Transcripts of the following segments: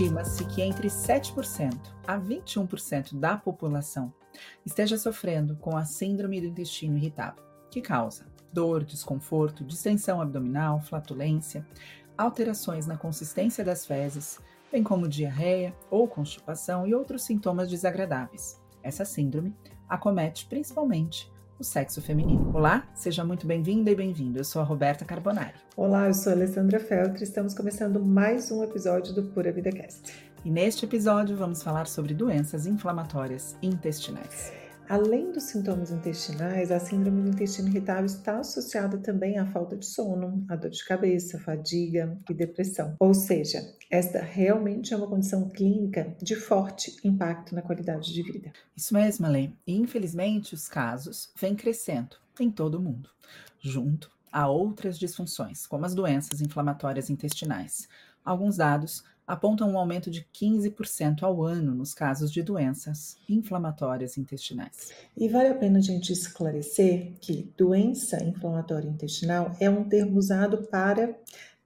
Estima-se que entre 7% a 21% da população esteja sofrendo com a síndrome do intestino irritável, que causa dor, desconforto, distensão abdominal, flatulência, alterações na consistência das fezes, bem como diarreia ou constipação e outros sintomas desagradáveis. Essa síndrome acomete principalmente o sexo feminino. Olá, seja muito bem-vinda e bem-vindo. Eu sou a Roberta Carbonari. Olá, eu sou a Alessandra Feltri. Estamos começando mais um episódio do Pura Vida Cast. E neste episódio vamos falar sobre doenças inflamatórias intestinais. Além dos sintomas intestinais, a síndrome do intestino irritável está associada também à falta de sono, à dor de cabeça, fadiga e depressão. Ou seja, esta realmente é uma condição clínica de forte impacto na qualidade de vida. Isso mesmo, Alê. E infelizmente os casos vêm crescendo em todo o mundo, junto a outras disfunções, como as doenças inflamatórias intestinais. Alguns dados apontam um aumento de 15% ao ano nos casos de doenças inflamatórias intestinais. E vale a pena a gente esclarecer que doença inflamatória intestinal é um termo usado para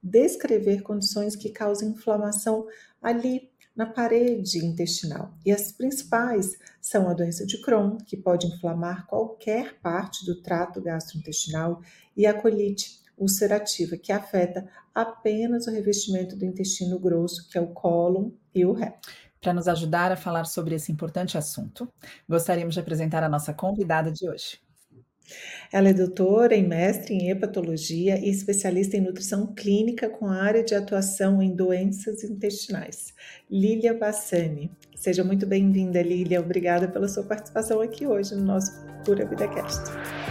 descrever condições que causam inflamação ali na parede intestinal. E as principais são a doença de Crohn, que pode inflamar qualquer parte do trato gastrointestinal, e a colite ulcerativa, que afeta apenas o revestimento do intestino grosso, que é o cólon e o reto. Para nos ajudar a falar sobre esse importante assunto, gostaríamos de apresentar a nossa convidada de hoje. Ela é doutora em mestre em hepatologia e especialista em nutrição clínica com área de atuação em doenças intestinais. Lília Bassani. Seja muito bem-vinda, Lília. Obrigada pela sua participação aqui hoje no nosso Pura Vida Cast.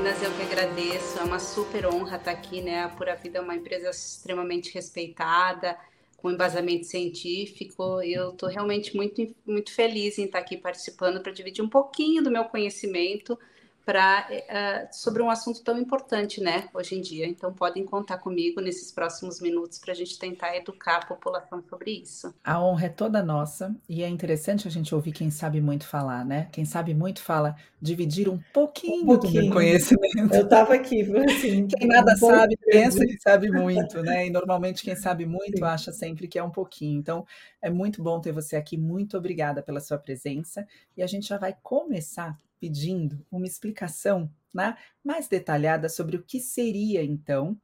Meninas, eu que agradeço. É uma super honra estar aqui, né? A Pura Vida é uma empresa extremamente respeitada, com embasamento científico. Eu estou realmente muito, muito feliz em estar aqui participando para dividir um pouquinho do meu conhecimento para uh, sobre um assunto tão importante, né, hoje em dia. Então podem contar comigo nesses próximos minutos para a gente tentar educar a população sobre isso. A honra é toda nossa e é interessante a gente ouvir quem sabe muito falar, né? Quem sabe muito fala dividir um pouquinho, um pouquinho. do conhecimento. Eu estava aqui, assim, quem nada um sabe pensa que sabe muito, né? E normalmente quem sabe muito Sim. acha sempre que é um pouquinho. Então é muito bom ter você aqui. Muito obrigada pela sua presença e a gente já vai começar pedindo uma explicação né, mais detalhada sobre o que seria, então,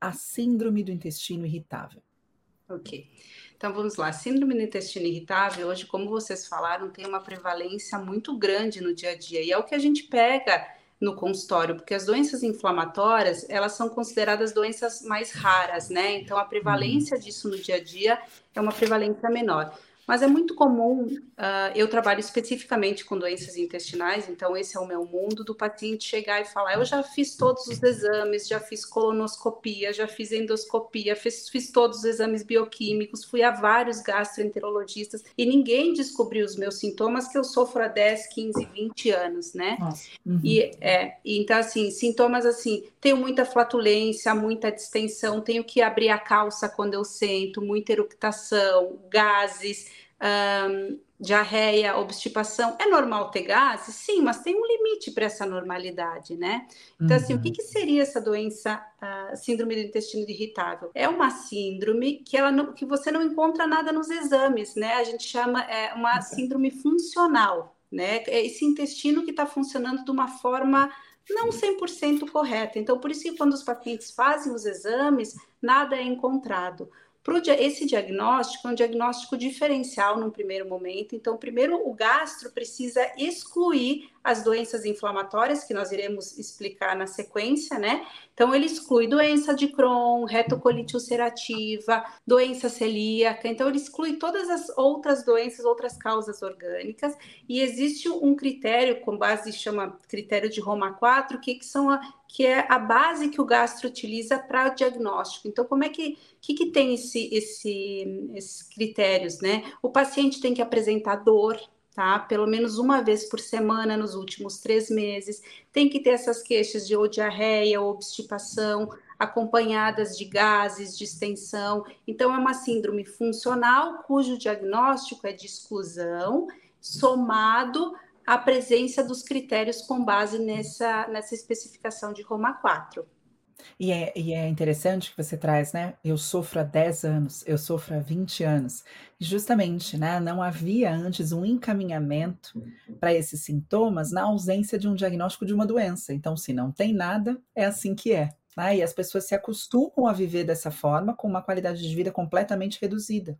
a síndrome do intestino irritável. Ok. Então vamos lá. Síndrome do intestino irritável, hoje, como vocês falaram, tem uma prevalência muito grande no dia a dia. E é o que a gente pega no consultório, porque as doenças inflamatórias, elas são consideradas doenças mais raras, né? Então a prevalência uhum. disso no dia a dia é uma prevalência menor. Mas é muito comum, uh, eu trabalho especificamente com doenças intestinais, então esse é o meu mundo, do paciente chegar e falar: eu já fiz todos os exames, já fiz colonoscopia, já fiz endoscopia, fiz, fiz todos os exames bioquímicos, fui a vários gastroenterologistas e ninguém descobriu os meus sintomas que eu sofro há 10, 15, 20 anos, né? Uhum. E, é, então, assim, sintomas assim, tenho muita flatulência, muita distensão, tenho que abrir a calça quando eu sento, muita eructação, gases um, diarreia, obstipação. É normal ter gases? Sim, mas tem um limite para essa normalidade, né? Então, uhum. assim, o que, uhum. que, seria essa doença, uh, síndrome do intestino irritável? É uma síndrome que, ela não, que você não encontra nada nos exames, né? A gente chama é, uma síndrome funcional, né? É esse intestino que está funcionando de uma forma não 100% correta. Então, por isso que quando os pacientes fazem os exames, nada é encontrado. Pro, esse diagnóstico é um diagnóstico diferencial num primeiro momento. Então, primeiro, o gastro precisa excluir as doenças inflamatórias, que nós iremos explicar na sequência, né? Então, ele exclui doença de Crohn, retocolite ulcerativa, doença celíaca. Então, ele exclui todas as outras doenças, outras causas orgânicas. E existe um critério, com base, chama critério de Roma 4, que, que são a, que é a base que o gastro utiliza para o diagnóstico. Então, como é que, que, que tem esse, esse, esses critérios, né? O paciente tem que apresentar dor, tá? Pelo menos uma vez por semana nos últimos três meses. Tem que ter essas queixas de ou diarreia ou obstipação, acompanhadas de gases, de extensão. Então, é uma síndrome funcional cujo diagnóstico é de exclusão, somado à presença dos critérios com base nessa, nessa especificação de Roma 4. E é, e é interessante que você traz, né? Eu sofro há 10 anos, eu sofro há 20 anos. Justamente, né? Não havia antes um encaminhamento para esses sintomas na ausência de um diagnóstico de uma doença. Então, se não tem nada, é assim que é. Né? E as pessoas se acostumam a viver dessa forma, com uma qualidade de vida completamente reduzida.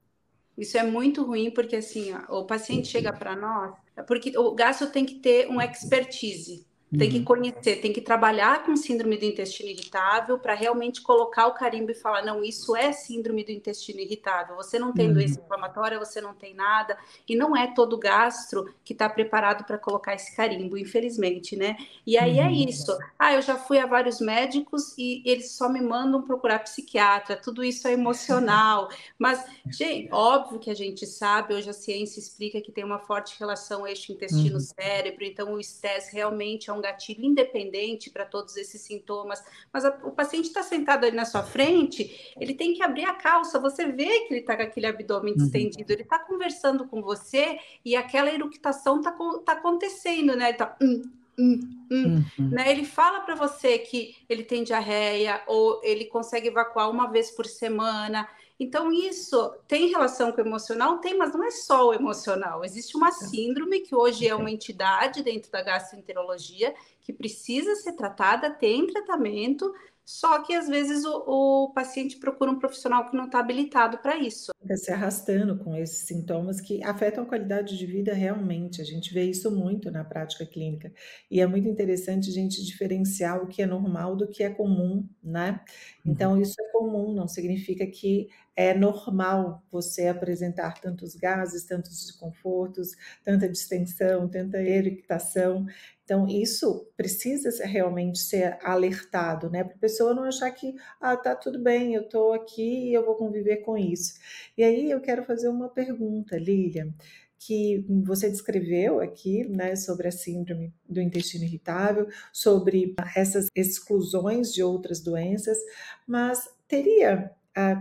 Isso é muito ruim, porque assim, o paciente chega para nós, porque o gastro tem que ter um expertise. Tem que uhum. conhecer, tem que trabalhar com síndrome do intestino irritável para realmente colocar o carimbo e falar: não, isso é síndrome do intestino irritável. Você não tem uhum. doença inflamatória, você não tem nada. E não é todo gastro que está preparado para colocar esse carimbo, infelizmente, né? E aí é uhum. é isso. Ah, eu já fui a vários médicos e eles só me mandam procurar psiquiatra. Tudo isso é emocional. Mas, gente, óbvio que a gente sabe, hoje a ciência explica que tem uma forte relação eixo intestino-cérebro, então o estresse realmente é um gatilho independente para todos esses sintomas, mas a, o paciente está sentado ali na sua frente, ele tem que abrir a calça, você vê que ele está com aquele abdômen uhum. distendido, ele está conversando com você e aquela eructação está tá acontecendo, né? Ele está. Hum, hum, hum, uhum. né? Ele fala para você que ele tem diarreia ou ele consegue evacuar uma vez por semana. Então, isso tem relação com o emocional? Tem, mas não é só o emocional. Existe uma síndrome que hoje é uma entidade dentro da gastroenterologia que precisa ser tratada, tem tratamento, só que às vezes o, o paciente procura um profissional que não está habilitado para isso. Fica se arrastando com esses sintomas que afetam a qualidade de vida realmente. A gente vê isso muito na prática clínica. E é muito interessante a gente diferenciar o que é normal do que é comum, né? Então, uhum. isso é comum, não significa que é normal você apresentar tantos gases, tantos desconfortos, tanta distensão, tanta eructação. Então, isso precisa realmente ser alertado, né? Para a pessoa não achar que, ah, tá tudo bem, eu estou aqui e eu vou conviver com isso. E aí eu quero fazer uma pergunta, Lilian, que você descreveu aqui, né, sobre a síndrome do intestino irritável, sobre essas exclusões de outras doenças, mas teria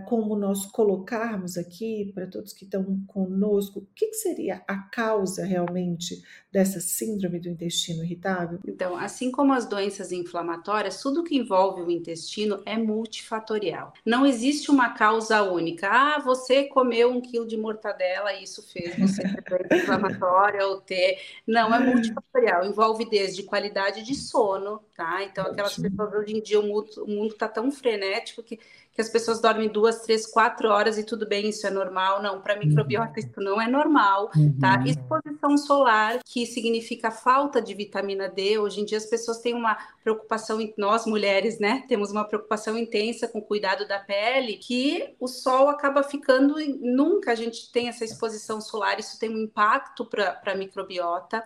como nós colocarmos aqui, para todos que estão conosco, o que, seria a causa realmente dessa síndrome do intestino irritável? Então, assim como as doenças inflamatórias, tudo que envolve o intestino é multifatorial. Não existe uma causa única. Ah, você comeu um quilo de mortadela e isso fez você ter doença inflamatória ou ter. Não, é multifatorial. Envolve desde qualidade de sono, tá? Então, aquelas pessoas hoje em dia, o mundo está tão frenético que que as pessoas dormem duas, três, quatro horas e tudo bem, isso é normal. Não, para microbiota uhum. isso não é normal, tá? uhum. tá? Exposição solar, que significa falta de vitamina D. Hoje em dia as pessoas têm uma preocupação, nós mulheres, né? Temos uma preocupação intensa com o cuidado da pele, que o sol acaba ficando, nunca a gente tem essa exposição solar, isso tem um impacto para a microbiota.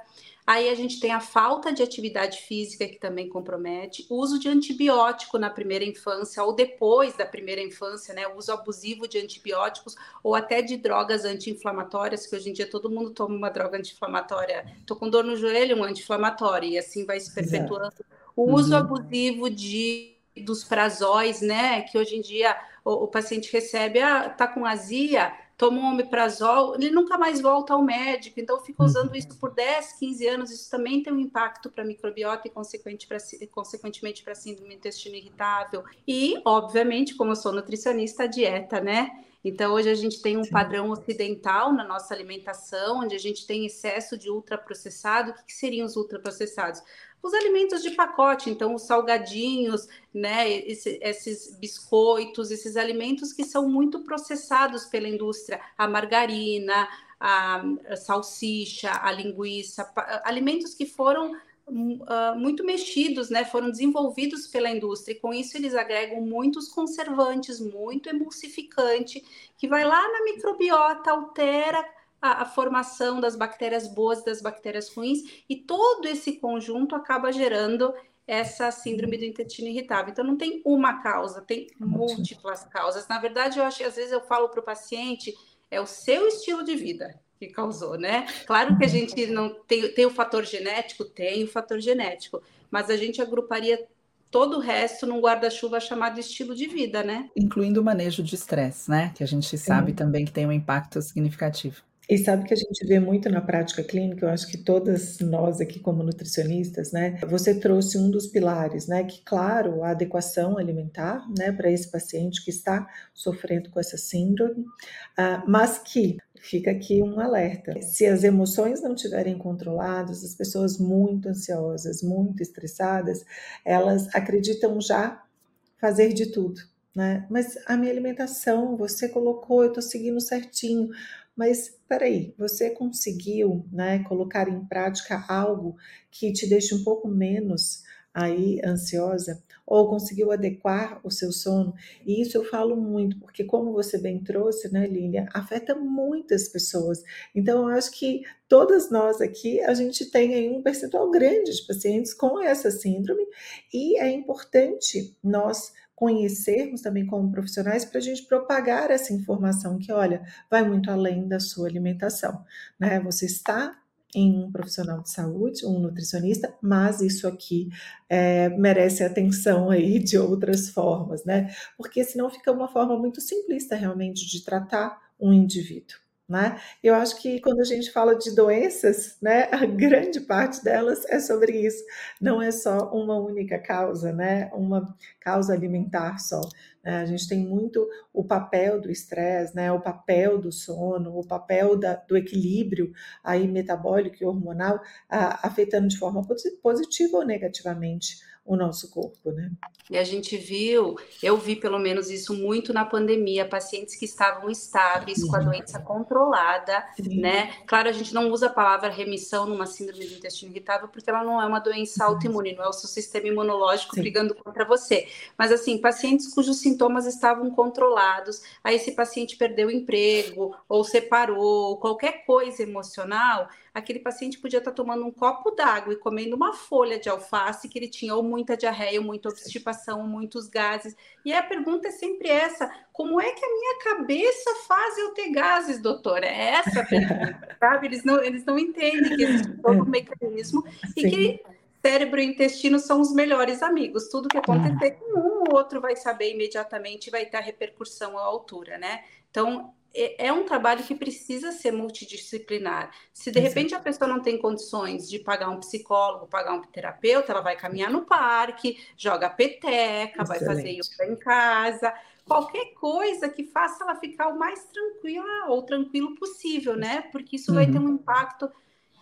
Aí a gente tem a falta de atividade física, que também compromete, o uso de antibiótico na primeira infância ou depois da primeira infância, né? O uso abusivo de antibióticos ou até de drogas anti-inflamatórias, que hoje em dia todo mundo toma uma droga anti-inflamatória. Tô com dor no joelho, um anti-inflamatório, e assim vai se perpetuando. O uso uhum. abusivo de dos prazóis, né? Que hoje em dia o, o paciente recebe, ah, tá com azia, toma um omeprazol, ele nunca mais volta ao médico, então fica usando isso por 10, 15 anos, isso também tem um impacto para a microbiota e consequente pra, consequentemente para a síndrome do intestino irritável. E, obviamente, como eu sou nutricionista, a dieta, né? Então, hoje a gente tem um Sim. padrão ocidental na nossa alimentação, onde a gente tem excesso de ultraprocessado. O que, que seriam os ultraprocessados? Os alimentos de pacote, então os salgadinhos, né, esse, esses biscoitos, esses alimentos que são muito processados pela indústria, a margarina, a, a salsicha, a linguiça, alimentos que foram uh, muito mexidos, né, foram desenvolvidos pela indústria, e com isso eles agregam muitos conservantes, muito emulsificante, que vai lá na microbiota, altera a, a, formação das bactérias boas e das bactérias ruins, e todo esse conjunto acaba gerando essa síndrome do intestino irritável. Então, não tem uma causa, tem múltiplas causas. Na verdade, eu acho que às vezes eu falo para o paciente, é o seu estilo de vida que causou, né? Claro que a gente não tem, tem o fator genético, tem o fator genético, mas a gente agruparia todo o resto num guarda-chuva chamado estilo de vida, né? Incluindo o manejo de estresse, né? Que a gente sabe Sim. também que tem um impacto significativo. E sabe que a gente vê muito na prática clínica, eu acho que todas nós aqui como nutricionistas, né? Você trouxe um dos pilares, né? Que claro, a adequação alimentar, né, para esse paciente que está sofrendo com essa síndrome, uh, mas que fica aqui um alerta. Se as emoções não estiverem controladas, as pessoas muito ansiosas, muito estressadas, elas acreditam já fazer de tudo. Né? Mas a minha alimentação, você colocou, eu estou seguindo certinho. Mas peraí, você conseguiu né, colocar em prática algo que te deixe um pouco menos aí ansiosa? Ou conseguiu adequar o seu sono? E isso eu falo muito, porque como você bem trouxe, né, Lília, afeta muitas pessoas. Então, eu acho que todas nós aqui, a gente tem aí um percentual grande de pacientes com essa síndrome, e é importante nós conhecermos também como profissionais para a gente propagar essa informação que, olha, vai muito além da sua alimentação, né? Você está em um profissional de saúde, um nutricionista, mas isso aqui é, merece atenção aí de outras formas, né? Porque senão fica uma forma muito simplista realmente de tratar um indivíduo. Né? Eu acho que quando a gente fala de doenças, né, a grande parte delas é sobre isso. Não é só uma única causa, né, uma causa alimentar só. Né? A gente tem muito o papel do estresse, né, o papel do sono, o papel da, do equilíbrio aí metabólico e hormonal a, afetando de forma positiva ou negativamente o nosso corpo, né? E a gente viu, eu vi pelo menos isso muito na pandemia, pacientes que estavam estáveis, com a doença controlada, Sim. né? Claro, a gente não usa a palavra remissão numa síndrome do intestino irritável, porque ela não é uma doença autoimune, não é o seu sistema imunológico Sim. brigando contra você. Mas, assim, pacientes cujos sintomas estavam controlados, aí esse paciente perdeu o emprego, ou separou, qualquer coisa emocional, aquele paciente podia estar tomando um copo d'água e comendo uma folha de alface que ele tinha ou muita diarreia, ou muita obstipação, muitos gases. E a pergunta é sempre essa: como é que a minha cabeça faz eu ter gases, doutora? É essa a pergunta, sabe? Eles não, eles não entendem que existe todo um mecanismo Sim. e que cérebro e intestino são os melhores amigos. Tudo que acontecer, um ou outro vai saber imediatamente e vai ter a repercussão à altura, né? Então, é, é um trabalho que precisa ser multidisciplinar. Se de repente a pessoa não tem condições de pagar um psicólogo, pagar um terapeuta, ela vai caminhar no parque, joga peteca, Excelente. vai fazer yoga em casa, qualquer coisa que faça ela ficar o mais tranquila ou tranquilo possível, né? Porque isso uhum. vai ter um impacto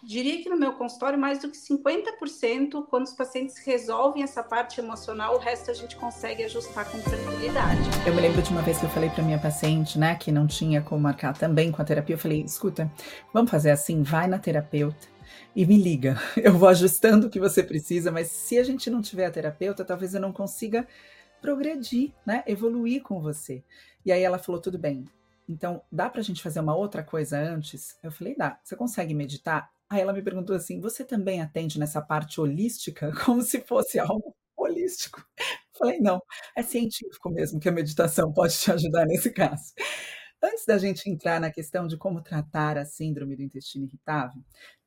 diria que no meu consultório, mais do que 50%, quando os pacientes resolvem essa parte emocional, o resto a gente consegue ajustar com tranquilidade. Eu me lembro de uma vez que eu falei para minha paciente, né, que não tinha como marcar também com a terapia, eu falei: escuta, vamos fazer assim, vai na terapeuta e me liga. Eu vou ajustando o que você precisa, mas se a gente não tiver a terapeuta, talvez eu não consiga progredir, né, evoluir com você. E aí ela falou: tudo bem. Então, dá para a gente fazer uma outra coisa antes? Eu falei, dá. Você consegue meditar? Aí ela me perguntou assim: você também atende nessa parte holística? Como se fosse algo holístico. Falei, não, é científico mesmo que a meditação pode te ajudar nesse caso. Antes da gente entrar na questão de como tratar a síndrome do intestino irritável,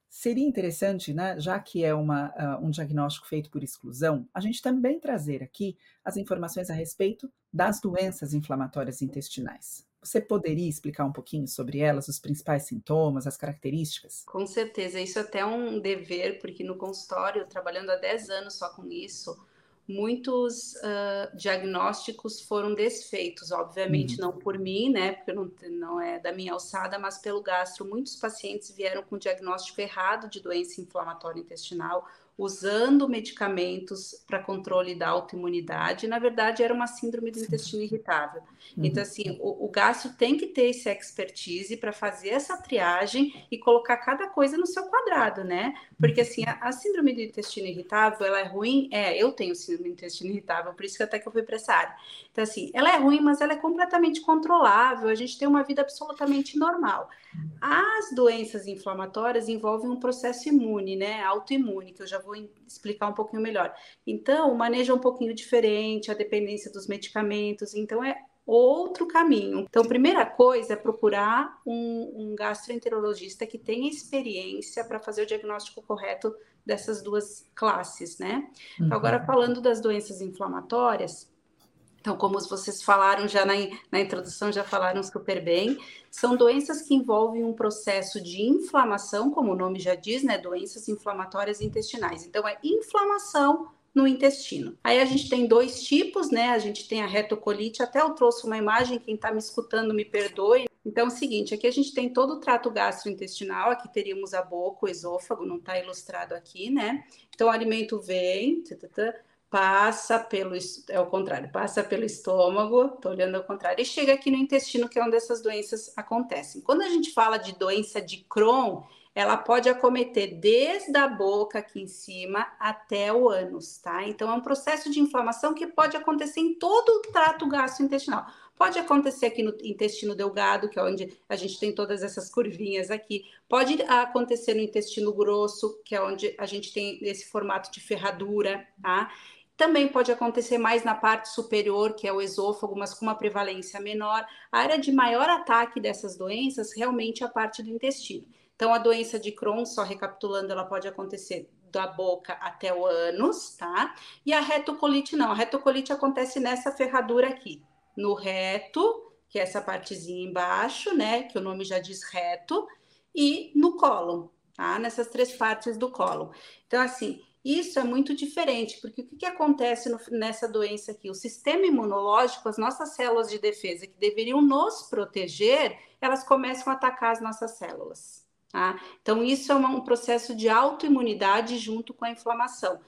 seria interessante, né, já que é uma, uh, um diagnóstico feito por exclusão, a gente também trazer aqui as informações a respeito das doenças inflamatórias intestinais. Você poderia explicar um pouquinho sobre elas, os principais sintomas, as características? Com certeza, isso é até um dever, porque no consultório, trabalhando há 10 anos só com isso, muitos uh, diagnósticos foram desfeitos, obviamente uhum. não por mim, né, porque não, não é da minha alçada, mas pelo gastro. Muitos pacientes vieram com diagnóstico errado de doença inflamatória intestinal usando medicamentos para controle da autoimunidade, na verdade era uma síndrome do intestino irritável. Uhum. Então, assim, o, o gastro tem que ter esse expertise para fazer essa triagem e colocar cada coisa no seu quadrado, né? Porque, assim, a, a, síndrome do intestino irritável, ela é ruim? É, eu tenho síndrome do intestino irritável, por isso que até que eu fui para essa área. Então, assim, ela é ruim, mas ela é completamente controlável, a gente tem uma vida absolutamente normal. As doenças inflamatórias envolvem um processo imune, né? Autoimune, que eu já vou explicar um pouquinho melhor. Então, o manejo é um pouquinho diferente, a dependência dos medicamentos, então é outro caminho. Então, primeira coisa é procurar um, um gastroenterologista que tenha experiência para fazer o diagnóstico correto dessas duas classes, né? Então, agora, uhum. falando das doenças inflamatórias, Então, como vocês falaram já na, na introdução, já falaram super bem, são doenças que envolvem um processo de inflamação, como o nome já diz, né? Doenças inflamatórias intestinais. Então, é inflamação no intestino. Aí a gente tem dois tipos, né? A gente tem a retocolite, até eu trouxe uma imagem, quem está me escutando me perdoe. Então é o seguinte, aqui a gente tem todo o trato gastrointestinal, aqui teríamos a boca, o esôfago, não está ilustrado aqui, né? Então o alimento vem, passa pelo, é o contrário, passa pelo estômago, tô olhando ao contrário, e chega aqui no intestino, que é onde essas doenças acontecem. Quando a gente fala de doença de Crohn, ela pode acometer desde a boca aqui em cima até o ânus, tá? Então é um processo de inflamação que pode acontecer em todo o trato gastrointestinal. Pode acontecer aqui no intestino delgado, que é onde a gente tem todas essas curvinhas aqui. Pode acontecer no intestino grosso, que é onde a gente tem esse formato de ferradura, tá? Também pode acontecer mais na parte superior, que é o esôfago, mas com uma prevalência menor. A área de maior ataque dessas doenças realmente é a parte do intestino. Então, a doença de Crohn, só recapitulando, ela pode acontecer da boca até o ânus, tá? E a retocolite não. A retocolite acontece nessa ferradura aqui, no reto, que é essa partezinha embaixo, né? Que o nome já diz reto, e no cólon, tá? Nessas três partes do cólon. Então, assim, isso é muito diferente, porque o que, que acontece no, nessa doença aqui? O sistema imunológico, as nossas células de defesa que deveriam nos proteger, elas começam a atacar as nossas células. Tá? Então, isso é um processo de autoimunidade junto com a inflamação.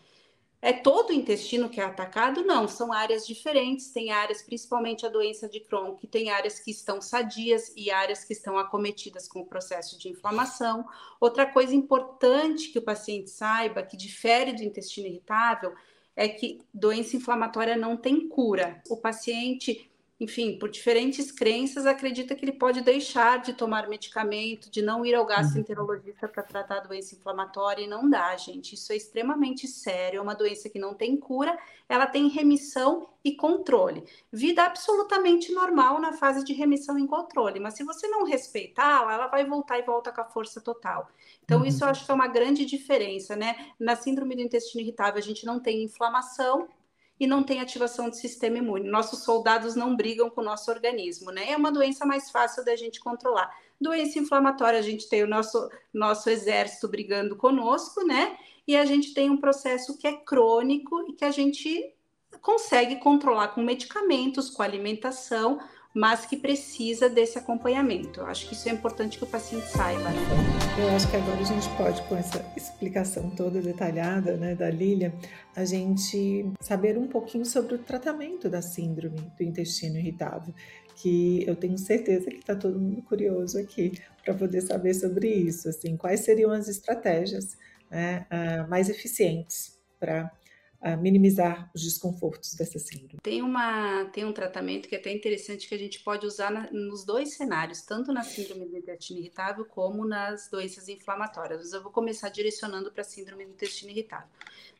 É todo o intestino que é atacado? Não, são áreas diferentes. Tem áreas, principalmente a doença de Crohn, que tem áreas que estão sadias e áreas que estão acometidas com o processo de inflamação. Outra coisa importante que o paciente saiba, que difere do intestino irritável, é que doença inflamatória não tem cura. O paciente enfim, por diferentes crenças, acredita que ele pode deixar de tomar medicamento, de não ir ao gastroenterologista para tratar doença inflamatória, e não dá, gente. Isso é extremamente sério, é uma doença que não tem cura, ela tem remissão e controle. Vida absolutamente normal na fase de remissão e controle, mas se você não respeitá-la, ela vai voltar e volta com a força total. Então, uhum. isso eu acho que é uma grande diferença, né? Na síndrome do intestino irritável, a gente não tem inflamação, e não tem ativação do sistema imune. Nossos soldados não brigam com o nosso organismo, né? É uma doença mais fácil da gente controlar. Doença inflamatória, a gente tem o nosso, nosso exército brigando conosco, né? E a gente tem um processo que é crônico e que a gente consegue controlar com medicamentos, com alimentação, mas que precisa desse acompanhamento. Acho que isso é importante que o paciente saiba. Né? Eu acho que agora a gente pode, com essa explicação toda detalhada né, da Lília, a gente saber um pouquinho sobre o tratamento da síndrome do intestino irritável, que eu tenho certeza que está todo mundo curioso aqui para poder saber sobre isso. Assim, quais seriam as estratégias né, uh, mais eficientes para minimizar os desconfortos dessa síndrome. Tem, uma, tem um tratamento que é até interessante que a gente pode usar na, nos dois cenários, tanto na síndrome do intestino irritável como nas doenças inflamatórias. Eu vou começar direcionando para a síndrome do intestino irritável.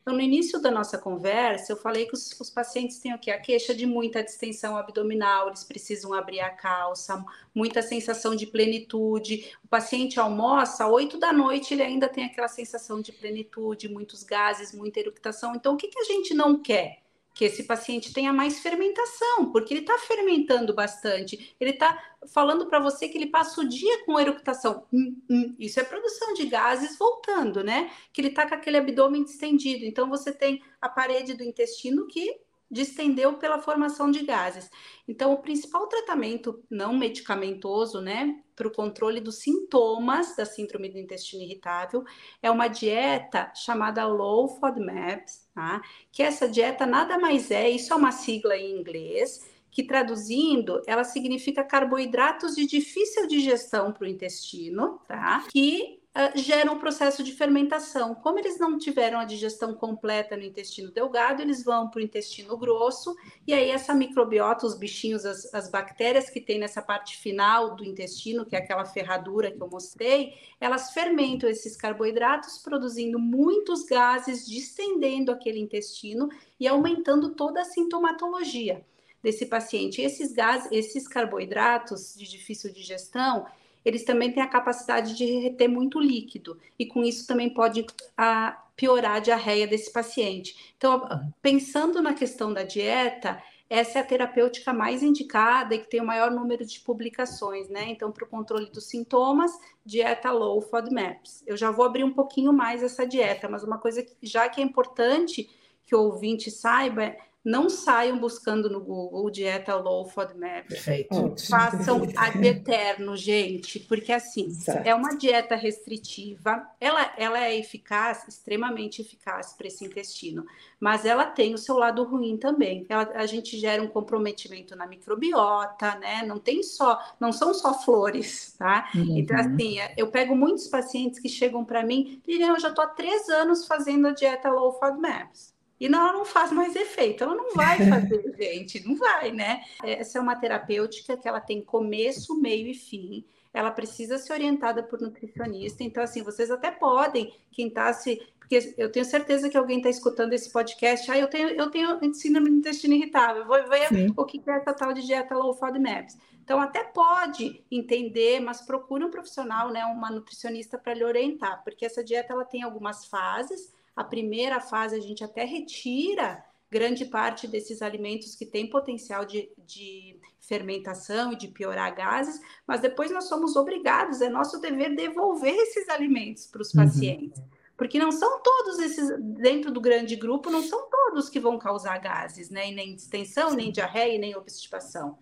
Então, no início da nossa conversa, eu falei que os, os, pacientes têm o quê? A queixa de muita distensão abdominal, eles precisam abrir a calça, muita sensação de plenitude. O paciente almoça, oito da noite, ele ainda tem aquela sensação de plenitude, muitos gases, muita eructação. Então, o que, que a gente não quer? Que esse paciente tenha mais fermentação, porque ele está fermentando bastante. Ele está falando para você que ele passa o dia com eructação. Hum, hum. Isso é produção de gases voltando, né? Que ele está com aquele abdômen distendido. Então você tem a parede do intestino que distendeu pela formação de gases. Então, o principal tratamento não medicamentoso, né, para o controle dos sintomas da síndrome do intestino irritável é uma dieta chamada Low FODMAPs, tá? Que essa dieta nada mais é, isso é uma sigla em inglês, que traduzindo, ela significa carboidratos de difícil digestão para o intestino, tá? Que uh, geram um processo de fermentação. Como eles não tiveram a digestão completa no intestino delgado, eles vão para o intestino grosso, e aí essa microbiota, os bichinhos, as, as bactérias que tem nessa parte final do intestino, que é aquela ferradura que eu mostrei, elas fermentam esses carboidratos, produzindo muitos gases, distendendo aquele intestino e aumentando toda a sintomatologia desse paciente. Esses gases, esses carboidratos de difícil digestão, eles também têm a capacidade de reter muito líquido, e com isso também pode a, ah, piorar a diarreia desse paciente. Então, pensando na questão da dieta, essa é a terapêutica mais indicada e que tem o maior número de publicações, né? Então, para o controle dos sintomas, dieta low FODMAPs. Eu já vou abrir um pouquinho mais essa dieta, mas uma coisa que já que é importante que o ouvinte saiba é não saiam buscando no Google dieta low FODMAP. Perfeito. Façam ad eterno, gente, porque assim, certo. é uma dieta restritiva, ela, ela é eficaz, extremamente eficaz para esse intestino, mas ela tem o seu lado ruim também. Ela, a gente gera um comprometimento na microbiota, né? Não tem só, não são só flores, tá? Uhum. Então, assim, eu pego muitos pacientes que chegam para mim, e eu já estou há três anos fazendo a dieta low FODMAPs e não, ela não faz mais efeito. Ela não vai fazer, gente, não vai, né? Essa é uma terapêutica que ela tem começo, meio e fim. Ela precisa ser orientada por nutricionista. Então, assim, vocês até podem, quem está se. Porque eu tenho certeza que alguém está escutando esse podcast. Ah, eu tenho, eu tenho síndrome do intestino irritável. Vou ver Sim. o que é essa tal de dieta low FODMAPs. Então, até pode entender, mas procure um profissional, né, uma nutricionista para lhe orientar, porque essa dieta ela tem algumas fases a primeira fase a gente até retira grande parte desses alimentos que têm potencial de, de, fermentação e de piorar gases, mas depois nós somos obrigados, é nosso dever devolver esses alimentos para os uhum. pacientes. Uhum. Porque não são todos esses, dentro do grande grupo, não são todos que vão causar gases, né? E nem distensão, Sim. nem diarreia, nem obstipação.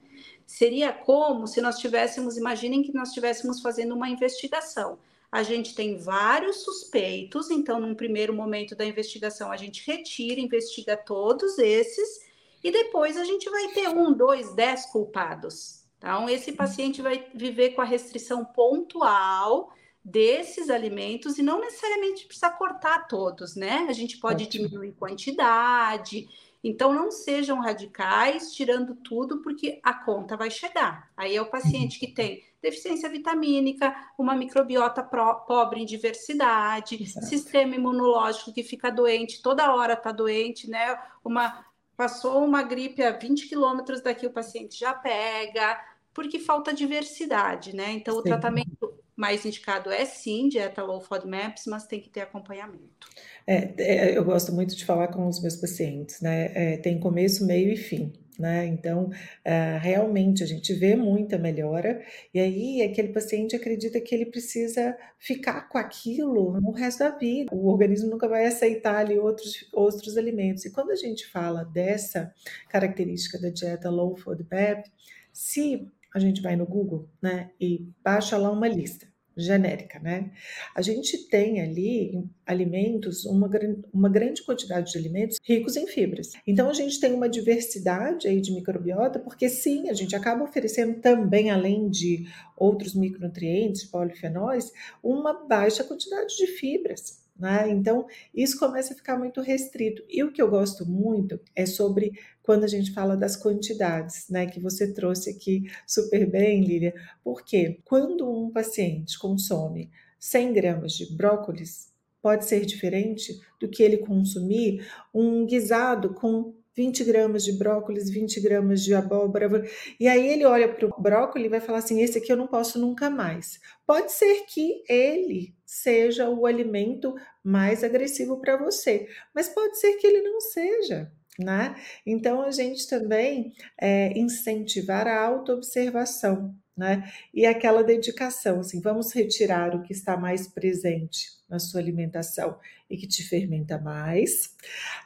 Seria como se nós tivéssemos, imaginem que nós estivéssemos fazendo uma investigação a gente tem vários suspeitos, então, num primeiro momento da investigação, a gente retira, investiga todos esses, e depois a gente vai ter um, dois, dez culpados. Então, esse paciente vai viver com a restrição pontual desses alimentos e não necessariamente precisa cortar todos, né? A gente pode Ótimo. diminuir quantidade. Então, não sejam radicais, tirando tudo, porque a conta vai chegar. Aí é o paciente que tem deficiência vitamínica, uma microbiota pro, pobre em diversidade, Exato. sistema imunológico que fica doente, toda hora está doente, né? Uma, passou uma gripe a 20 quilômetros daqui, o paciente já pega, porque falta diversidade, né? Então, sim. o tratamento mais indicado é sim dieta low FODMAPs, mas tem que ter acompanhamento. É, é, eu gosto muito de falar com os meus pacientes, né? É, tem começo, meio e fim né? Então, uh, realmente a gente vê muita melhora, e aí aquele paciente acredita que ele precisa ficar com aquilo no resto da vida. O organismo nunca vai aceitar ali outros, outros alimentos. E quando a gente fala dessa característica da dieta low FODMAP, se a gente vai no Google, né, e baixa lá uma lista genérica, né? A gente tem ali alimentos, uma, uma grande quantidade de alimentos ricos em fibras. Então a gente tem uma diversidade aí de microbiota, porque sim, a gente acaba oferecendo também, além de outros micronutrientes, polifenóis, uma baixa quantidade de fibras. Né? Então, isso começa a ficar muito restrito. E o que eu gosto muito é sobre quando a gente fala das quantidades, né? Que você trouxe aqui super bem, Lília. Porque quando um paciente consome 100 gramas de brócolis, pode ser diferente do que ele consumir um guisado com 20 gramas de brócolis, 20 gramas de abóbora. E aí ele olha para o brócolis e vai falar assim: esse aqui eu não posso nunca mais. Pode ser que ele seja o alimento mais agressivo para você, mas pode ser que ele não seja. Né? Então, a gente também é, incentivar a autoobservação né? e aquela dedicação, assim, vamos retirar o que está mais presente na sua alimentação e que te fermenta mais.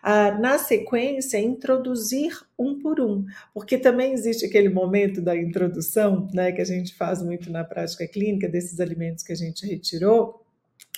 Ah, na sequência, introduzir um por um, porque também existe aquele momento da introdução, né, que a gente faz muito na prática clínica, desses alimentos que a gente retirou,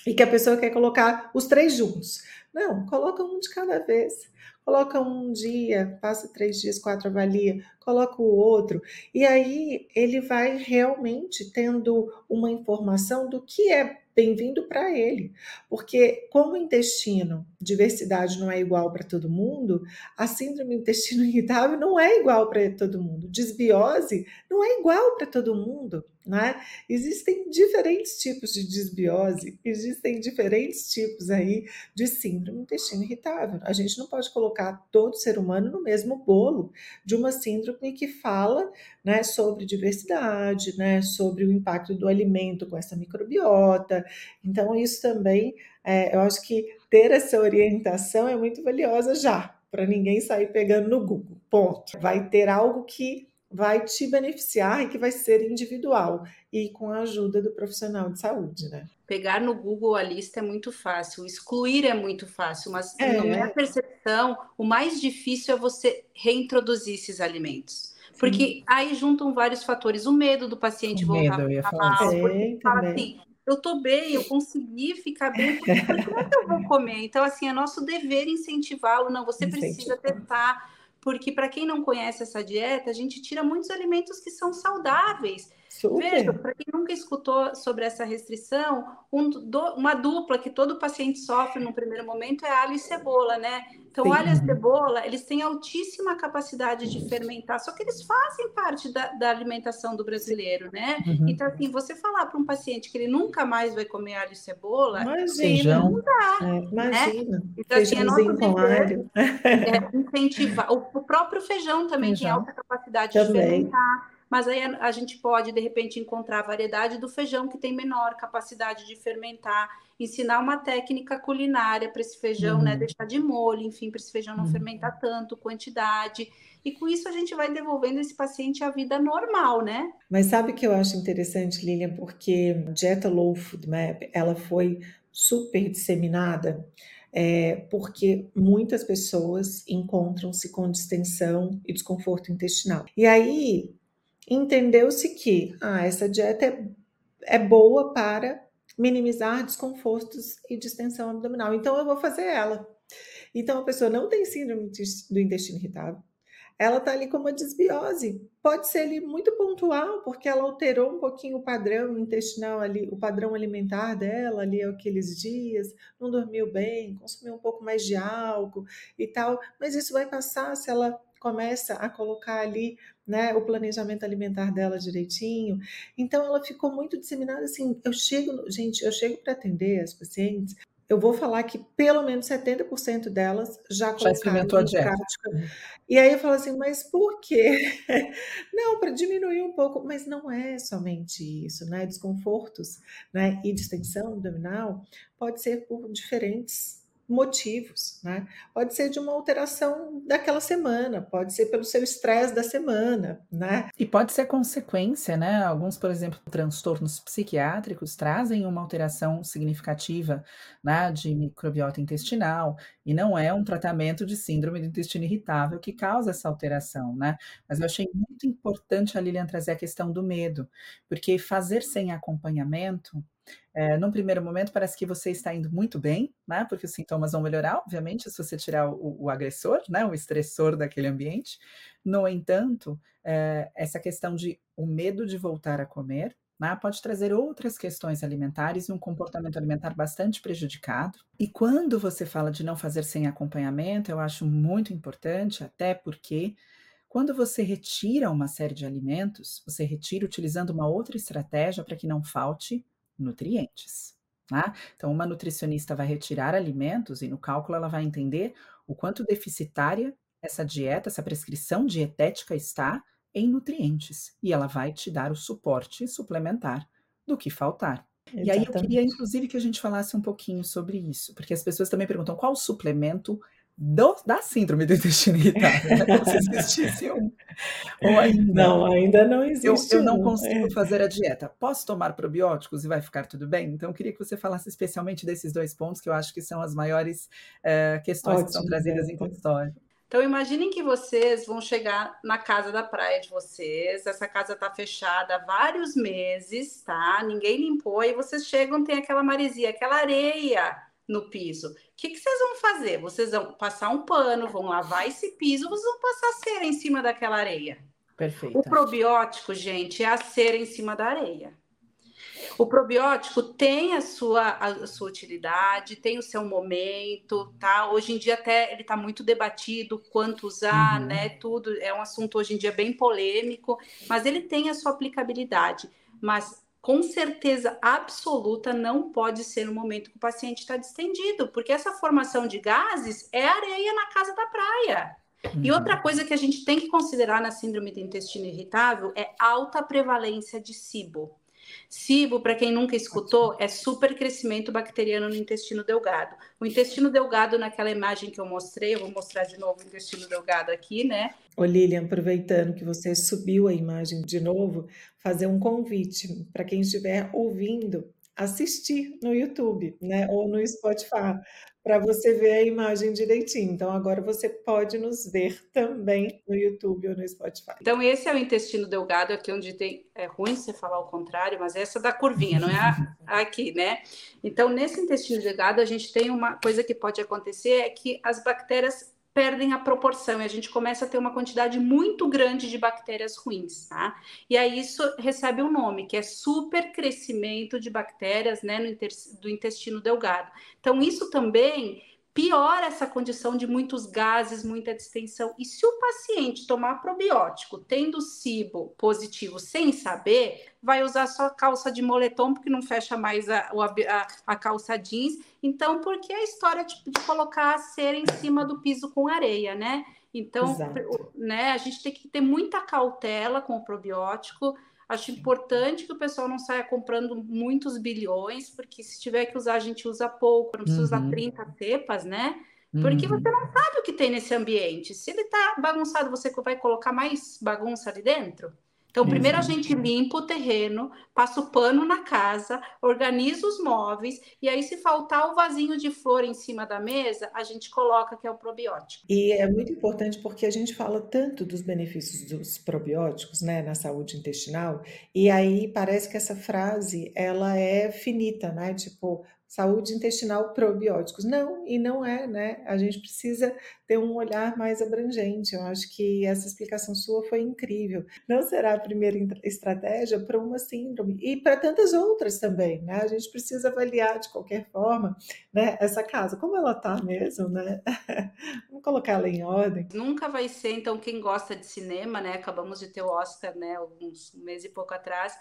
e que a pessoa quer colocar os três juntos. Não, coloca um de cada vez. Coloca um dia, passa três dias, quatro, avalia, coloca o outro. E aí ele vai realmente tendo uma informação do que é bem-vindo para ele. Porque, como intestino, diversidade não é igual para todo mundo, a síndrome intestino irritável não é igual para todo mundo. Desbiose não é igual para todo mundo. Né? Existem diferentes tipos de desbiose, existem diferentes tipos aí de síndrome do intestino irritável. A gente não pode colocar todo ser humano no mesmo bolo de uma síndrome que fala né, sobre diversidade, né, sobre o impacto do alimento com essa microbiota. Então, isso também, é, eu acho que ter essa orientação é muito valiosa já, para ninguém sair pegando no Google. Ponto. Vai ter algo que vai te beneficiar e que vai ser individual e com a ajuda do profissional de saúde, né? Pegar no Google a lista é muito fácil, excluir é muito fácil, mas é. na minha percepção, o mais difícil é você reintroduzir esses alimentos. Porque Sim. aí juntam vários fatores, o medo do paciente o voltar medo, para mal, porque fala assim, eu tô bem, eu consegui ficar bem, como é que eu vou comer? Então, assim, é nosso dever incentivá-lo, não, você precisa tentar porque para quem não conhece essa dieta, a gente tira muitos alimentos que são saudáveis. Super. Veja, para quem nunca escutou sobre essa restrição, um, do, uma dupla que todo paciente sofre no primeiro momento é alho e cebola, né? Então, Sim. alho e cebola, eles têm altíssima capacidade de fermentar, só que eles fazem parte da, da alimentação do brasileiro, né? Uhum. Então, assim, você falar para um paciente que ele nunca mais vai comer alho e cebola, imagina, não dá. É, imagina. Né? Então, assim, é nosso dever é, incentivar. O, o, próprio feijão também feijão. tem alta capacidade também. de fermentar mas aí a, a, gente pode, de repente, encontrar a variedade do feijão que tem menor capacidade de fermentar, ensinar uma técnica culinária para esse feijão, né, uhum. né? Deixar de molho, enfim, para esse feijão não uhum. fermentar tanto, quantidade. E com isso a gente vai devolvendo esse paciente à vida normal, né? Mas sabe o que eu acho interessante, Lilian? Porque a dieta Low Food Map, ela foi super disseminada é, porque muitas pessoas encontram-se com distensão e desconforto intestinal. E aí entendeu-se que ah, essa dieta é, é boa para minimizar desconfortos e distensão abdominal. Então, eu vou fazer ela. Então, a pessoa não tem síndrome do intestino irritável. Ela está ali com uma desbiose. Pode ser ali muito pontual, porque ela alterou um pouquinho o padrão intestinal ali, o padrão alimentar dela ali aqueles dias, não dormiu bem, consumiu um pouco mais de álcool e tal. Mas isso vai passar se ela começa a colocar ali né, o planejamento alimentar dela direitinho. Então ela ficou muito disseminada assim, eu chego, gente, eu chego para atender as pacientes, eu vou falar que pelo menos 70% delas já colocaram já em prática. Uhum. E aí eu falo assim, mas por quê? Não, para diminuir um pouco, mas não é somente isso, né? Desconfortos, né? E distensão abdominal pode ser por diferentes motivos, né? Pode ser de uma alteração daquela semana, pode ser pelo seu estresse da semana, né? E pode ser consequência, né? Alguns, por exemplo, transtornos psiquiátricos trazem uma alteração significativa, né, de microbiota intestinal, e não é um tratamento de síndrome do intestino irritável que causa essa alteração, né? Mas eu achei muito importante a Lilian trazer a questão do medo, porque fazer sem acompanhamento é, num primeiro momento, parece que você está indo muito bem, né? Porque os sintomas vão melhorar, obviamente, se você tirar o, o agressor, né? O estressor daquele ambiente. No entanto, é, essa questão de o medo de voltar a comer, né, pode trazer outras questões alimentares e um comportamento alimentar bastante prejudicado. E quando você fala de não fazer sem acompanhamento, eu acho muito importante, até porque quando você retira uma série de alimentos, você retira utilizando uma outra estratégia para que não falte nutrientes. Tá? Então, uma nutricionista vai retirar alimentos e no cálculo ela vai entender o quanto deficitária essa dieta, essa prescrição dietética está em nutrientes. E ela vai te dar o suporte suplementar do que faltar. Exatamente. E aí eu queria, inclusive, que a gente falasse um pouquinho sobre isso, porque as pessoas também perguntam qual suplemento do, da síndrome do intestino irritável, né? se existisse um. Ou ainda, não, ainda não existe. Eu, eu não consigo é. fazer a dieta. Posso tomar probióticos e vai ficar tudo bem? Então, eu queria que você falasse especialmente desses dois pontos, que eu acho que são as maiores é, questões Ótimo, que são trazidas é. em consultório. Então, imaginem que vocês vão chegar na casa da praia de vocês, essa casa está fechada há vários meses, tá? Ninguém limpou, e vocês chegam, tem aquela maresia, aquela areia no piso. O que, que, vocês vão fazer? Vocês vão passar um pano, vão lavar esse piso, vocês vão passar cera em cima daquela areia. Perfeito. O probiótico, gente, é a cera em cima da areia. O probiótico tem a sua, a sua utilidade, tem o seu momento, tá? Hoje em dia até ele está muito debatido quanto usar, uhum. né? Tudo é um assunto hoje em dia bem polêmico, mas ele tem a sua aplicabilidade. Mas com certeza absoluta não pode ser no momento que o paciente está distendido, porque essa formação de gases é areia na casa da praia. Uhum. E outra coisa que a gente tem que considerar na síndrome do intestino irritável é alta prevalência de SIBO. SIBO, para quem nunca escutou, é supercrescimento bacteriano no intestino delgado. O intestino delgado, naquela imagem que eu mostrei, eu vou mostrar de novo o intestino delgado aqui, né? Ô Lilian, aproveitando que você subiu a imagem de novo, fazer um convite para quem estiver ouvindo assistir no YouTube, né, ou no Spotify, para você ver a imagem direitinho. Então agora você pode nos ver também no YouTube ou no Spotify. Então esse é o intestino delgado, aqui onde tem é ruim você falar o contrário, mas essa da curvinha, não é a, aqui, né? Então nesse intestino delgado a gente tem uma coisa que pode acontecer é que as bactérias perdem a proporção e a gente começa a ter uma quantidade muito grande de bactérias ruins, tá? E aí isso recebe um nome, que é supercrescimento de bactérias, né, no do intestino delgado. Então isso também piora essa condição de muitos gases, muita distensão. E se o paciente tomar probiótico tendo cibo positivo sem saber, vai usar só calça de moletom porque não fecha mais a, a, a calça jeans. Então, porque a história de, de colocar a cera em cima do piso com areia, né? Então, né, a gente tem que ter muita cautela com o probiótico. Acho importante que o pessoal não saia comprando muitos bilhões, porque se tiver que usar, a gente usa pouco, não precisa uhum. usar 30 cepas, né? Porque uhum. você não sabe o que tem nesse ambiente. Se ele tá bagunçado, você vai colocar mais bagunça ali dentro? Então, primeiro a gente limpa o terreno, passa o pano na casa, organiza os móveis, e aí, se faltar o vasinho de flor em cima da mesa, a gente coloca que é o probiótico. E é muito importante porque a gente fala tanto dos benefícios dos probióticos, né, na saúde intestinal, e aí parece que essa frase ela é finita, né? Tipo, saúde intestinal probióticos. Não, e não é, né? A gente precisa ter um olhar mais abrangente. Eu acho que essa explicação sua foi incrível. Não será a primeira estratégia para uma síndrome e para tantas outras também, né? A gente precisa avaliar de qualquer forma, né, essa casa, como ela está mesmo, né? Vamos colocar ela em ordem. Nunca vai ser, então, quem gosta de cinema, né? Acabamos de ter o Oscar, né, alguns um mês e pouco atrás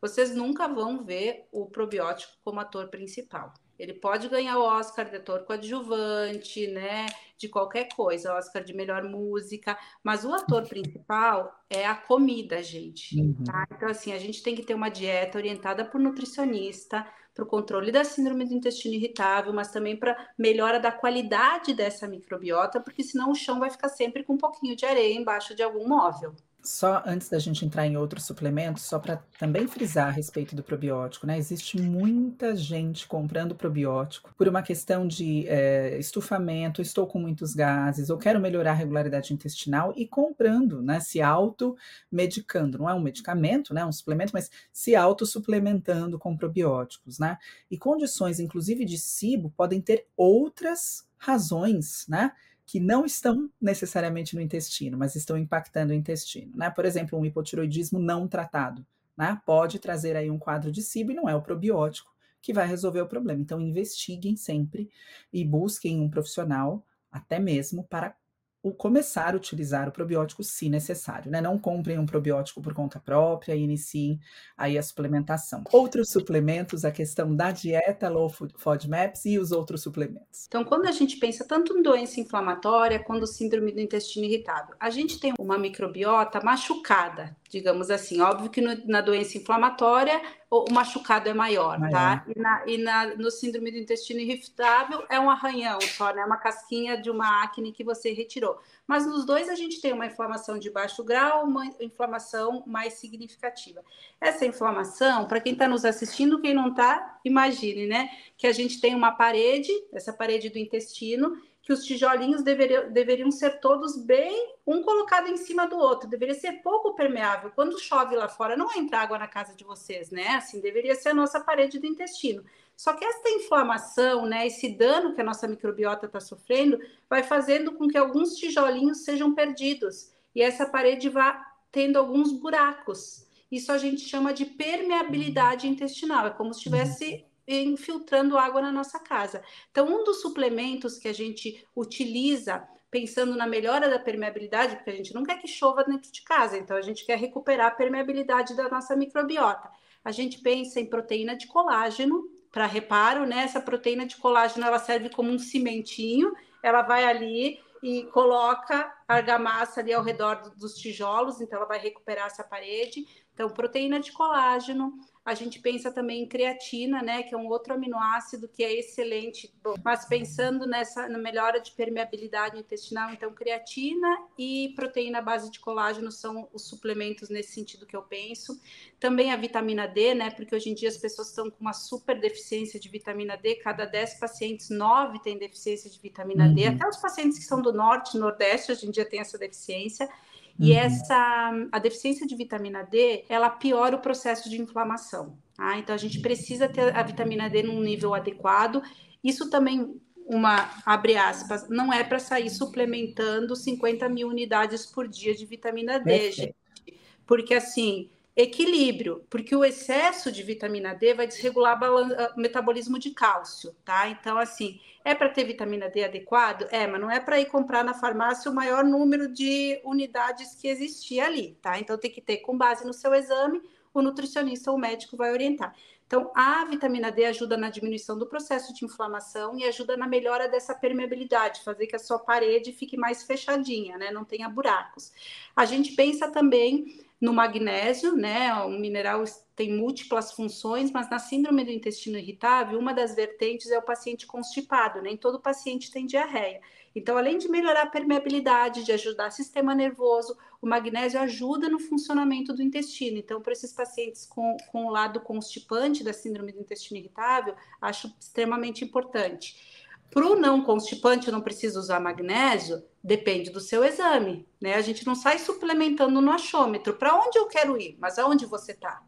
vocês nunca vão ver o probiótico como ator principal. Ele pode ganhar o Oscar de ator coadjuvante, né? De qualquer coisa, Oscar de melhor música, mas o ator principal é a comida, gente. Uhum. Tá? Então, assim, a gente tem que ter uma dieta orientada por nutricionista, para o controle da síndrome do intestino irritável, mas também para melhora da qualidade dessa microbiota, porque senão o chão vai ficar sempre com um pouquinho de areia embaixo de algum móvel. Só antes da gente entrar em outros suplementos, só para também frisar a respeito do probiótico, né? Existe muita gente comprando probiótico por uma questão de é, estufamento, estou com muitos gases, ou quero melhorar a regularidade intestinal e comprando, né? Se auto-medicando. Não é um medicamento, né? Um suplemento, mas se auto-suplementando com probióticos, né? E condições, inclusive de SIBO, podem ter outras razões, né? Que não estão necessariamente no intestino, mas estão impactando o intestino. Né? Por exemplo, um hipotiroidismo não tratado né? pode trazer aí um quadro de SIBO e não é o probiótico que vai resolver o problema. Então, investiguem sempre e busquem um profissional, até mesmo para o começar a utilizar o probiótico se necessário, né? Não comprem um probiótico por conta própria e iniciem aí a suplementação. Outros suplementos, a questão da dieta low FODMAPs e os outros suplementos. Então, quando a gente pensa tanto em doença inflamatória quanto síndrome do intestino irritável, a gente tem uma microbiota machucada, digamos assim. Óbvio que no, na doença inflamatória o machucado é maior, maior. tá? E, na, e na, no síndrome do intestino irritável é um arranhão só, né? Uma casquinha de uma acne que você retirou. Mas nos dois a gente tem uma inflamação de baixo grau, uma inflamação mais significativa. Essa inflamação, para quem está nos assistindo, quem não está, imagine, né? Que a gente tem uma parede, essa parede do intestino, que os tijolinhos deveriam, deveriam ser todos bem um colocado em cima do outro, deveria ser pouco permeável. Quando chove lá fora, não entra água na casa de vocês, né? Assim, deveria ser a nossa parede do intestino. Só que essa inflamação, né, esse dano que a nossa microbiota está sofrendo, vai fazendo com que alguns tijolinhos sejam perdidos e essa parede vá tendo alguns buracos. Isso a gente chama de permeabilidade intestinal. É como se estivesse infiltrando água na nossa casa. Então, um dos suplementos que a gente utiliza pensando na melhora da permeabilidade, porque a gente não quer que chova dentro de casa, então a gente quer recuperar a permeabilidade da nossa microbiota. A gente pensa em proteína de colágeno para reparo, né? Essa proteína de colágeno ela serve como um cimentinho, ela vai ali e coloca argamassa ali ao redor dos tijolos, então ela vai recuperar essa parede. Então, proteína de colágeno, a gente pensa também em creatina, né, que é um outro aminoácido que é excelente. Bom, mas pensando nessa na melhora de permeabilidade intestinal, então creatina e proteína base de colágeno são os suplementos nesse sentido que eu penso. Também a vitamina D, né, porque hoje em dia as pessoas estão com uma super deficiência de vitamina D, cada 10 pacientes, 9 têm deficiência de vitamina uhum. D. Até os pacientes que são do norte, nordeste, hoje em dia têm essa deficiência. E uhum. essa a deficiência de vitamina D, ela piora o processo de inflamação. Tá? Então a gente precisa ter a vitamina D num nível adequado. Isso também uma abre aspas, não é para sair suplementando 50 mil unidades por dia de vitamina D, gente. Porque assim, equilíbrio, porque o excesso de vitamina D vai desregular o metabolismo de cálcio, tá? Então, assim, é para ter vitamina D adequado? É, mas não é para ir comprar na farmácia o maior número de unidades que existia ali, tá? Então, tem que ter, com base no seu exame, o nutricionista ou o médico vai orientar. Então, a vitamina D ajuda na diminuição do processo de inflamação e ajuda na melhora dessa permeabilidade, fazer que a sua parede fique mais fechadinha, né? Não tenha buracos. A gente pensa também no magnésio, né? O mineral tem múltiplas funções, mas na síndrome do intestino irritável, uma das vertentes é o paciente constipado, nem todo paciente tem diarreia. Então, além de melhorar a permeabilidade, de ajudar o sistema nervoso, o magnésio ajuda no funcionamento do intestino. Então, para esses pacientes com, com o lado constipante da síndrome do intestino irritável, acho extremamente importante. Para o não constipante, não precisa usar magnésio, depende do seu exame, né? A gente não sai suplementando no achômetro. Para onde eu quero ir? Mas aonde você está?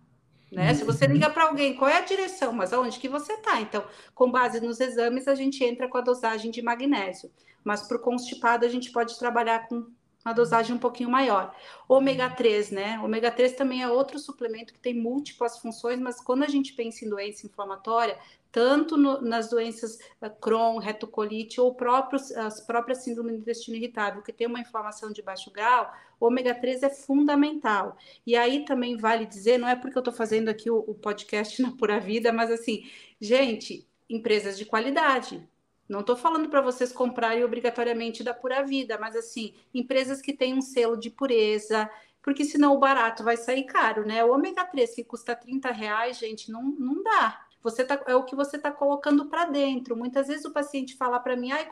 Né? Se você liga para alguém, qual é a direção? Mas aonde que você está? Então, com base nos exames, a gente entra com a dosagem de magnésio. Mas para o constipado, a gente pode trabalhar com uma dosagem um pouquinho maior. Ômega 3, né? Ômega 3 também é outro suplemento que tem múltiplas funções, mas quando a gente pensa em doença inflamatória, tanto no, nas doenças uh, Crohn, retocolite ou próprios, as próprias síndromes do intestino irritável, que tem uma inflamação de baixo grau, o ômega 3 é fundamental. E aí também vale dizer, não é porque eu estou fazendo aqui o, o podcast na Pura Vida, mas assim, gente, empresas de qualidade, não estou falando para vocês comprarem obrigatoriamente da Pura Vida, mas assim, empresas que têm um selo de pureza, porque senão o barato vai sair caro, né? O ômega 3 que custa 30 reais, gente, não, não dá você tá, é o que você está colocando para dentro. Muitas vezes o paciente fala para mim, ai,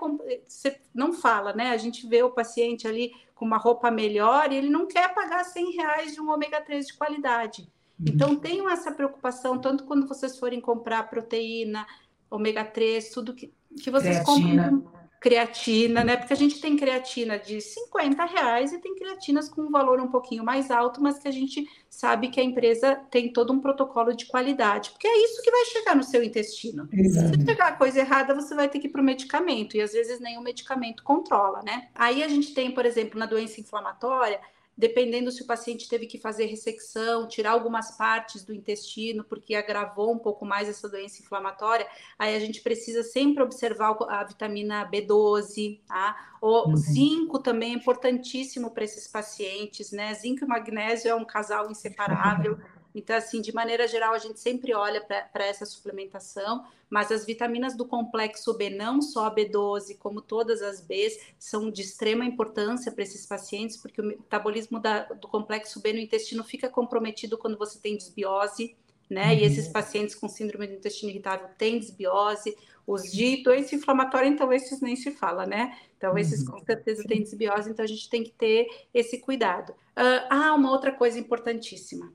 você não fala, né? A gente vê o paciente ali com uma roupa melhor e ele não quer pagar 100 reais de um ômega 3 de qualidade. Uhum. Então, tenham essa preocupação, tanto quando vocês forem comprar proteína, ômega 3, tudo que, que vocês Creatina. comprem creatina, né? Porque a gente tem creatina de 50 reais e tem creatinas com um valor um pouquinho mais alto, mas que a gente sabe que a empresa tem todo um protocolo de qualidade, porque é isso que vai chegar no seu intestino. Exato. Se chegar a coisa errada, você vai ter que ir para o medicamento, e às vezes nem o medicamento controla, né? Aí a gente tem, por exemplo, na doença inflamatória, dependendo se o paciente teve que fazer ressecção, tirar algumas partes do intestino, porque agravou um pouco mais essa doença inflamatória, aí a gente precisa sempre observar a vitamina B12, tá? O uhum. zinco também é importantíssimo para esses pacientes, né? Zinco e magnésio é um casal inseparável. Então, assim, de maneira geral, a gente sempre olha para essa suplementação, mas as vitaminas do complexo B, não só a B12, como todas as Bs, são de extrema importância para esses pacientes, porque o metabolismo da, do complexo B no intestino fica comprometido quando você tem desbiose, né? Uhum. E esses pacientes com síndrome do intestino irritável têm desbiose. Os de doença inflamatória, então, esses nem se fala, né? Então, esses uhum. com certeza têm desbiose, então a gente tem que ter esse cuidado. Uh, ah, uma outra coisa importantíssima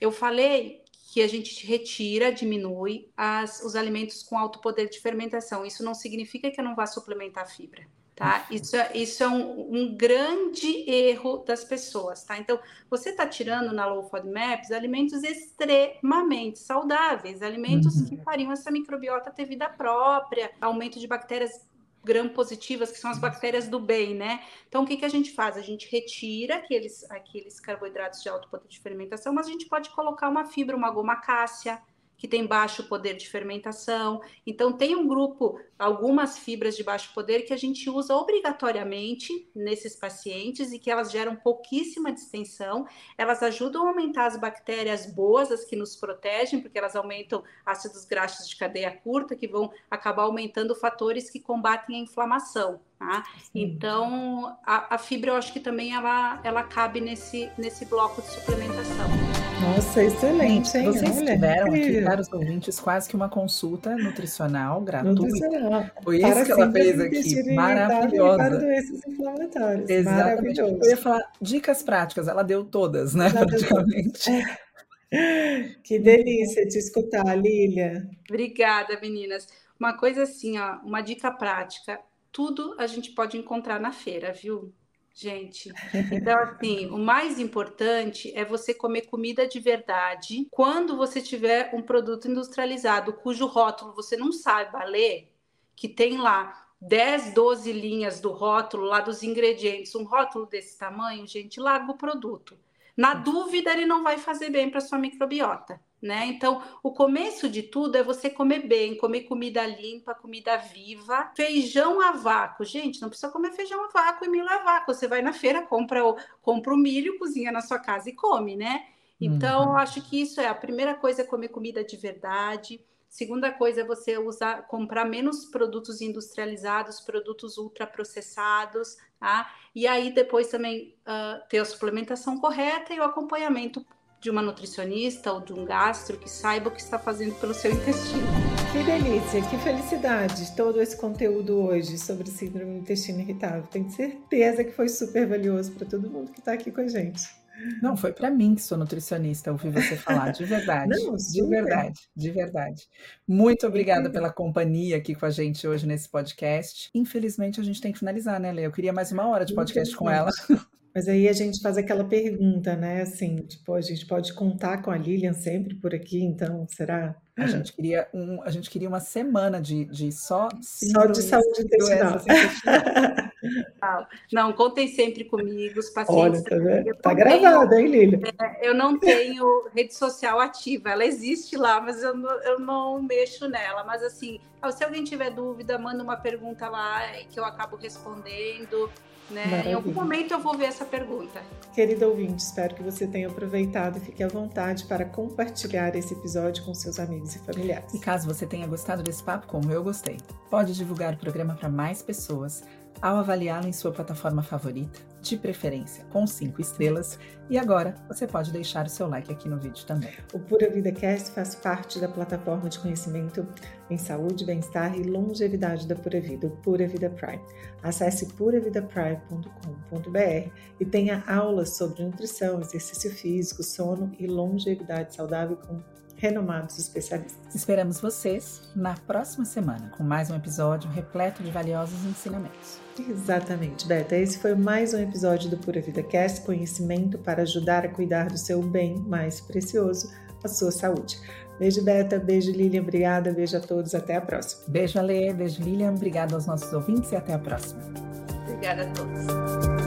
eu falei que a gente retira, diminui as, os alimentos com alto poder de fermentação. Isso não significa que eu não vá suplementar fibra, tá? Isso é, isso é um, um grande erro das pessoas, tá? Então, você está tirando na Low FODMAPs alimentos extremamente saudáveis, alimentos uhum. que fariam essa microbiota ter vida própria, aumento de bactérias gram-positivas, que são as bactérias do bem, né? Então, o que, que a gente faz? A gente retira aqueles, aqueles carboidratos de alto poder de fermentação, mas a gente pode colocar uma fibra, uma goma cássia, que tem baixo poder de fermentação. Então, tem um grupo, algumas fibras de baixo poder que a gente usa obrigatoriamente nesses pacientes e que elas geram pouquíssima distensão. Elas ajudam a aumentar as bactérias boas, as que nos protegem, porque elas aumentam ácidos graxos de cadeia curta, que vão acabar aumentando fatores que combatem a inflamação. Tá? Então, a, a, fibra eu acho que também ela, ela cabe nesse, nesse bloco de suplementação. Nossa, excelente, hein? Vocês Olha, tiveram aqui, caros ouvintes, quase que uma consulta nutricional gratuita. Nutricional. Foi isso que ela fez aqui, maravilhosa. Para doenças inflamatórias. Exatamente. Eu ia falar dicas práticas, ela deu todas, né? Ela praticamente. Que delícia te escutar, Lília. Obrigada, meninas. Uma coisa assim, ó, uma dica prática tudo a gente pode encontrar na feira, viu? Gente, então assim, o mais importante é você comer comida de verdade quando você tiver um produto industrializado cujo rótulo você não saiba ler, que tem lá 10, 12 linhas do rótulo, lá dos ingredientes, um rótulo desse tamanho, gente, larga o produto. Na dúvida, ele não vai fazer bem para sua microbiota né? Então, o começo de tudo é você comer bem, comer comida limpa, comida viva, feijão a vácuo. Gente, não precisa comer feijão a vácuo e milho a vácuo. Você vai na feira, compra o, compra o milho, cozinha na sua casa e come, né? Então, uhum. eu acho que isso é a primeira coisa é comer comida de verdade. Segunda coisa é você usar, comprar menos produtos industrializados, produtos ultraprocessados, tá? E aí depois também uh, ter a suplementação correta e o acompanhamento de uma nutricionista ou de um gastro que saiba o que está fazendo pelo seu intestino. Que delícia, que felicidade todo esse conteúdo hoje sobre síndrome do intestino irritável. Tenho certeza que foi super valioso para todo mundo que está aqui com a gente. Não, foi para mim que sou nutricionista ouvir você falar, de verdade. Não, de verdade, de verdade. Muito obrigada pela companhia aqui com a gente hoje nesse podcast. Infelizmente a gente tem que finalizar, né, Lê? Eu queria mais uma hora de podcast com ela. Mas aí a gente faz aquela pergunta, né? Assim, tipo, a gente pode contar com a Lilian sempre por aqui, então, será? A gente queria, um, a gente queria uma semana de, de só... Só de saúde intestinal. Não, contem sempre comigo, os pacientes. Olha, tá, tá gravado, hein, Lilian? É, eu não tenho rede social ativa, ela existe lá, mas eu não, eu não mexo nela. Mas assim, se alguém tiver dúvida, manda uma pergunta lá que eu acabo respondendo. Né? Em algum momento eu vou ver essa pergunta. Querida ouvinte, espero que você tenha aproveitado e fique à vontade para compartilhar esse episódio com seus amigos e familiares. E caso você tenha gostado desse papo, como eu gostei, pode divulgar o programa para mais pessoas ao avaliá-lo em sua plataforma favorita, de preferência com cinco estrelas. E agora você pode deixar o seu like aqui no vídeo também. O Pura Vida Cast faz parte da plataforma de conhecimento em saúde, bem-estar e longevidade da Pura Vida, o Pura Vida Prime. Acesse puravidaprime.com.br e tenha aulas sobre nutrição, exercício físico, sono e longevidade saudável com renomados especialistas. Esperamos vocês na próxima semana com mais um episódio repleto de valiosos ensinamentos. Exatamente, Beta. Esse foi mais um episódio do Pura Vida Cast, conhecimento para ajudar a cuidar do seu bem mais precioso, a sua saúde. Beijo, Beta. Beijo, Lilian. Obrigada. Beijo a todos. Até a próxima. Beijo, Ale. Beijo, Lilian. Obrigada aos nossos ouvintes e até a próxima. Obrigada a todos.